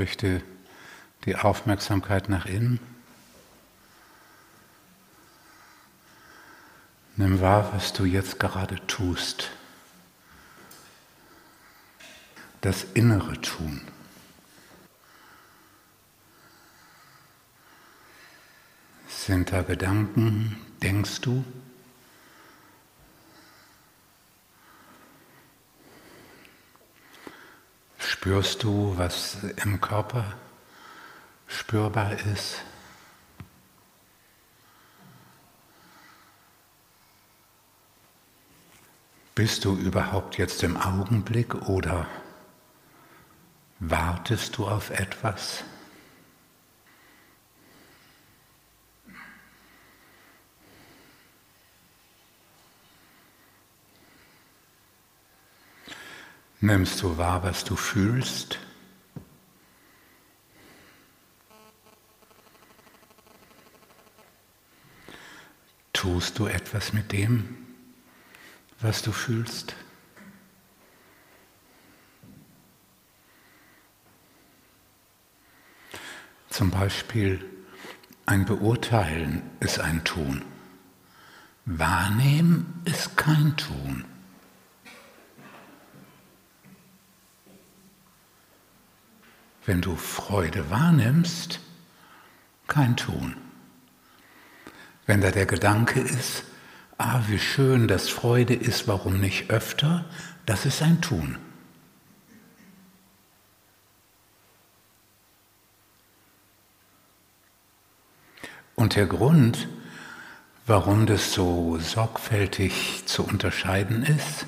richte die Aufmerksamkeit nach innen. Nimm wahr, was du jetzt gerade tust. Das innere Tun. Sind da Gedanken? Denkst du? Spürst du, was im Körper spürbar ist? Bist du überhaupt jetzt im Augenblick oder wartest du auf etwas? Nimmst du wahr, was du fühlst? Tust du etwas mit dem, was du fühlst? Zum Beispiel ein Beurteilen ist ein Tun. Wahrnehmen ist kein Tun. Wenn du Freude wahrnimmst, kein Tun. Wenn da der Gedanke ist, ah, wie schön, dass Freude ist, warum nicht öfter, das ist ein Tun. Und der Grund, warum das so sorgfältig zu unterscheiden ist,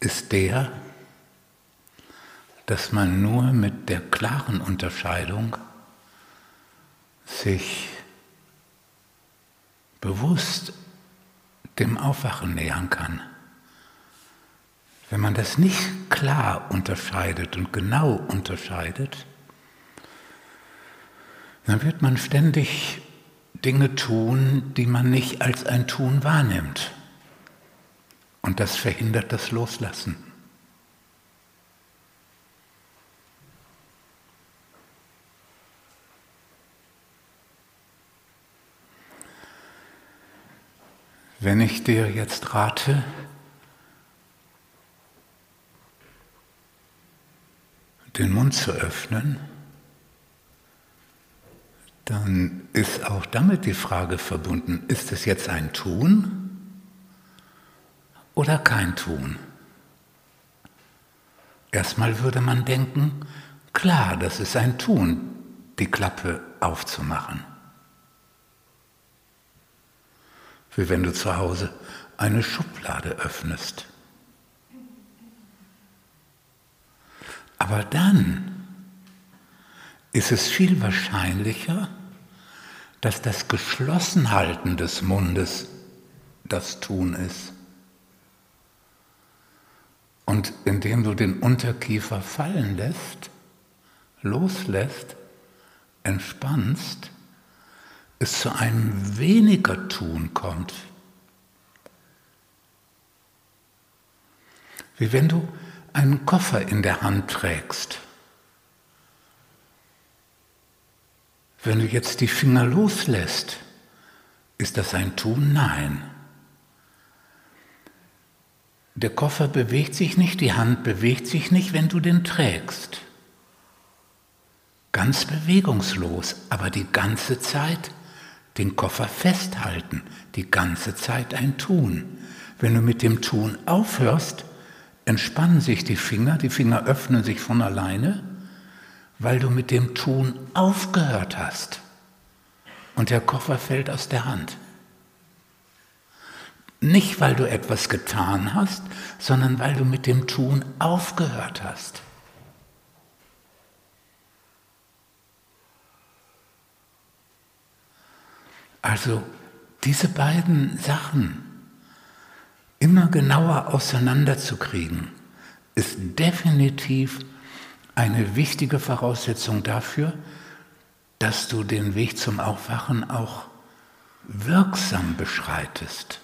ist der, dass man nur mit der klaren Unterscheidung sich bewusst dem Aufwachen nähern kann. Wenn man das nicht klar unterscheidet und genau unterscheidet, dann wird man ständig Dinge tun, die man nicht als ein Tun wahrnimmt. Und das verhindert das Loslassen. Wenn ich dir jetzt rate, den Mund zu öffnen, dann ist auch damit die Frage verbunden, ist es jetzt ein Tun oder kein Tun? Erstmal würde man denken, klar, das ist ein Tun, die Klappe aufzumachen. Wie wenn du zu Hause eine Schublade öffnest. Aber dann ist es viel wahrscheinlicher, dass das Geschlossenhalten des Mundes das Tun ist. Und indem du den Unterkiefer fallen lässt, loslässt, entspannst, es zu einem weniger Tun kommt. Wie wenn du einen Koffer in der Hand trägst. Wenn du jetzt die Finger loslässt, ist das ein Tun? Nein. Der Koffer bewegt sich nicht, die Hand bewegt sich nicht, wenn du den trägst. Ganz bewegungslos, aber die ganze Zeit den Koffer festhalten, die ganze Zeit ein Tun. Wenn du mit dem Tun aufhörst, entspannen sich die Finger, die Finger öffnen sich von alleine, weil du mit dem Tun aufgehört hast. Und der Koffer fällt aus der Hand. Nicht, weil du etwas getan hast, sondern weil du mit dem Tun aufgehört hast. Also diese beiden Sachen immer genauer auseinanderzukriegen, ist definitiv eine wichtige Voraussetzung dafür, dass du den Weg zum Aufwachen auch wirksam beschreitest.